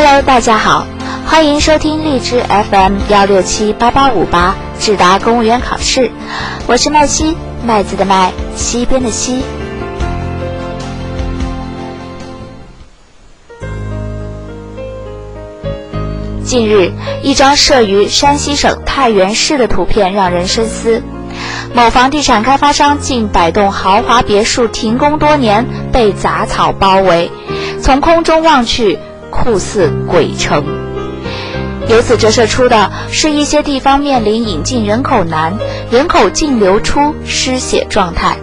Hello，大家好，欢迎收听荔枝 FM 幺六七八八五八智达公务员考试，我是麦西，麦子的麦，西边的西。近日，一张摄于山西省太原市的图片让人深思。某房地产开发商近百栋豪华别墅停工多年，被杂草包围，从空中望去，酷似鬼城。由此折射出的是一些地方面临引进人口难、人口净流出、失血状态。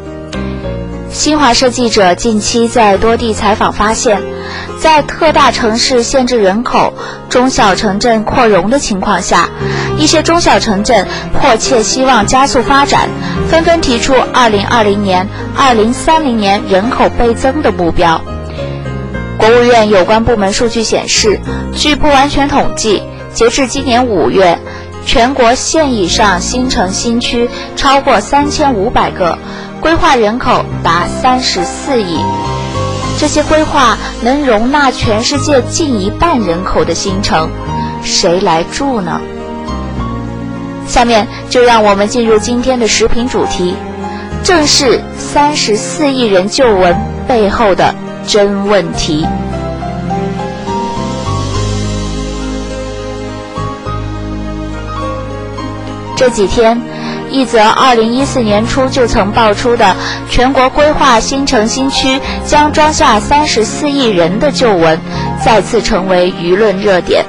新华社记者近期在多地采访发现，在特大城市限制人口、中小城镇扩容的情况下，一些中小城镇迫切希望加速发展，纷纷提出2020年、2030年人口倍增的目标。国务院有关部门数据显示，据不完全统计，截至今年五月，全国县以上新城新区超过3500个。规划人口达三十四亿，这些规划能容纳全世界近一半人口的新城，谁来住呢？下面就让我们进入今天的视频主题，正是三十四亿人旧闻背后的真问题。这几天。一则2014年初就曾爆出的全国规划新城新区将装下34亿人的旧闻，再次成为舆论热点。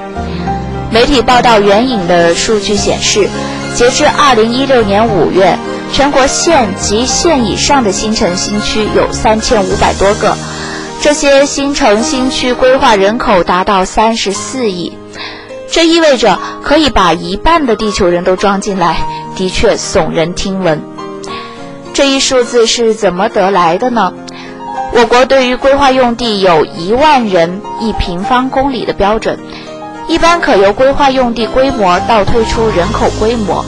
媒体报道援引的数据显示，截至2016年5月，全国县及县以上的新城新区有3500多个，这些新城新区规划人口达到34亿，这意味着可以把一半的地球人都装进来。的确耸人听闻，这一数字是怎么得来的呢？我国对于规划用地有一万人一平方公里的标准，一般可由规划用地规模倒推出人口规模。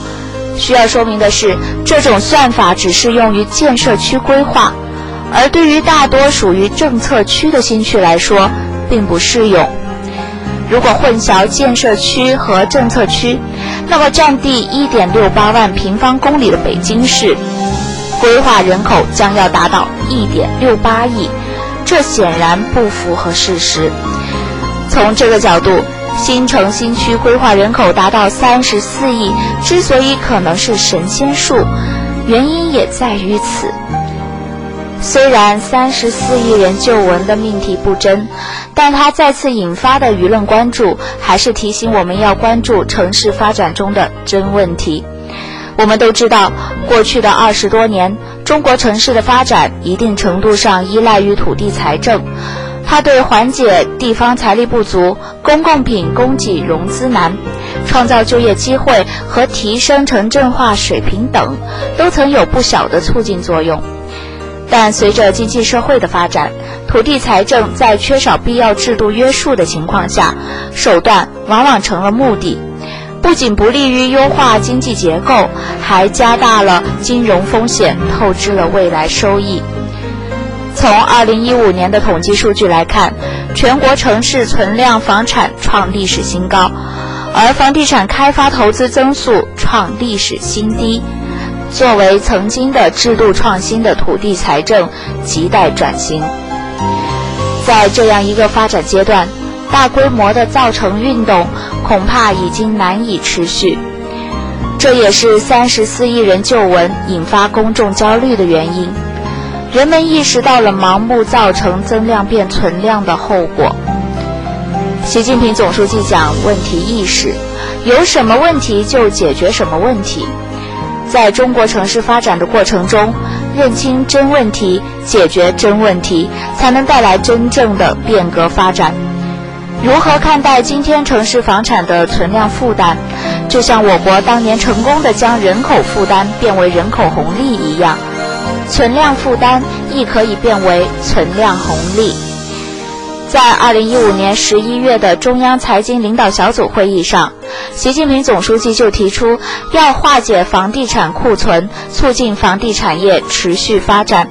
需要说明的是，这种算法只适用于建设区规划，而对于大多属于政策区的新区来说，并不适用。如果混淆建设区和政策区，那么占地1.68万平方公里的北京市，规划人口将要达到1.68亿，这显然不符合事实。从这个角度，新城新区规划人口达到34亿，之所以可能是神仙数，原因也在于此。虽然三十四亿人旧闻的命题不真，但它再次引发的舆论关注，还是提醒我们要关注城市发展中的真问题。我们都知道，过去的二十多年，中国城市的发展一定程度上依赖于土地财政，它对缓解地方财力不足、公共品供给融资难、创造就业机会和提升城镇化水平等，都曾有不小的促进作用。但随着经济社会的发展，土地财政在缺少必要制度约束的情况下，手段往往成了目的，不仅不利于优化经济结构，还加大了金融风险，透支了未来收益。从2015年的统计数据来看，全国城市存量房产创历史新高，而房地产开发投资增速创历史新低。作为曾经的制度创新的土地财政亟待转型，在这样一个发展阶段，大规模的造城运动恐怕已经难以持续。这也是三十四亿人旧闻引发公众焦虑的原因。人们意识到了盲目造成增量变存量的后果。习近平总书记讲问题意识，有什么问题就解决什么问题。在中国城市发展的过程中，认清真问题，解决真问题，才能带来真正的变革发展。如何看待今天城市房产的存量负担？就像我国当年成功的将人口负担变为人口红利一样，存量负担亦可以变为存量红利。在二零一五年十一月的中央财经领导小组会议上，习近平总书记就提出要化解房地产库存，促进房地产业持续发展。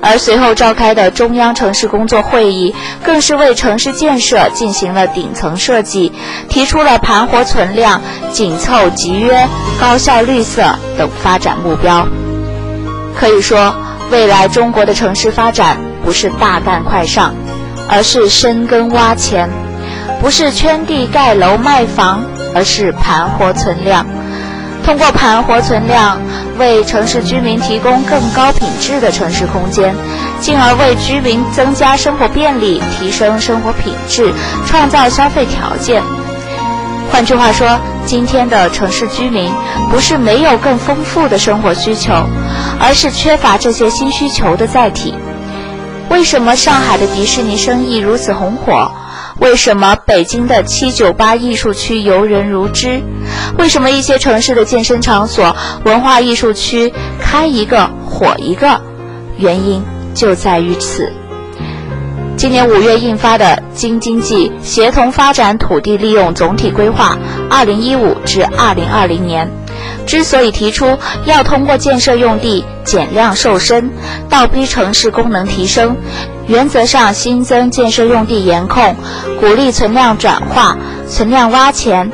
而随后召开的中央城市工作会议，更是为城市建设进行了顶层设计，提出了盘活存量、紧凑集约、高效绿色等发展目标。可以说，未来中国的城市发展不是大干快上，而是深耕挖潜；不是圈地盖楼卖房，而是盘活存量。通过盘活存量，为城市居民提供更高品质的城市空间，进而为居民增加生活便利、提升生活品质、创造消费条件。换句话说，今天的城市居民不是没有更丰富的生活需求，而是缺乏这些新需求的载体。为什么上海的迪士尼生意如此红火？为什么北京的七九八艺术区游人如织？为什么一些城市的健身场所、文化艺术区开一个火一个？原因就在于此。今年五月印发的《京津冀协同发展土地利用总体规划（二零一五至二零二零年）》，之所以提出要通过建设用地减量瘦身，倒逼城市功能提升。原则上新增建设用地严控，鼓励存量转化、存量挖潜，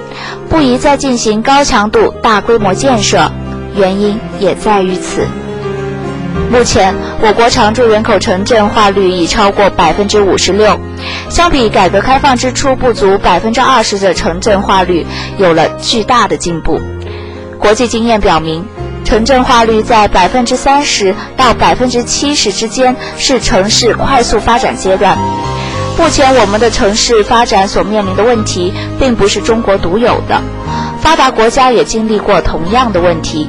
不宜再进行高强度、大规模建设。原因也在于此。目前，我国常住人口城镇化率已超过百分之五十六，相比改革开放之初不足百分之二十的城镇化率，有了巨大的进步。国际经验表明。城镇化率在百分之三十到百分之七十之间是城市快速发展阶段。目前我们的城市发展所面临的问题，并不是中国独有的，发达国家也经历过同样的问题。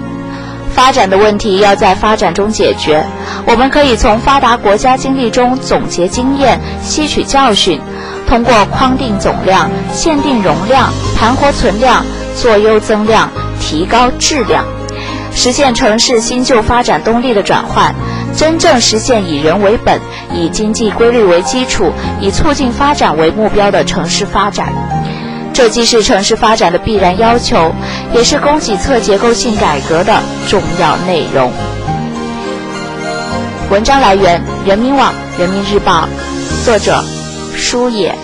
发展的问题要在发展中解决，我们可以从发达国家经历中总结经验、吸取教训，通过框定总量、限定容量、盘活存量、做优增量、提高质量。实现城市新旧发展动力的转换，真正实现以人为本、以经济规律为基础、以促进发展为目标的城市发展。这既是城市发展的必然要求，也是供给侧结构性改革的重要内容。文章来源：人民网、人民日报，作者：舒野。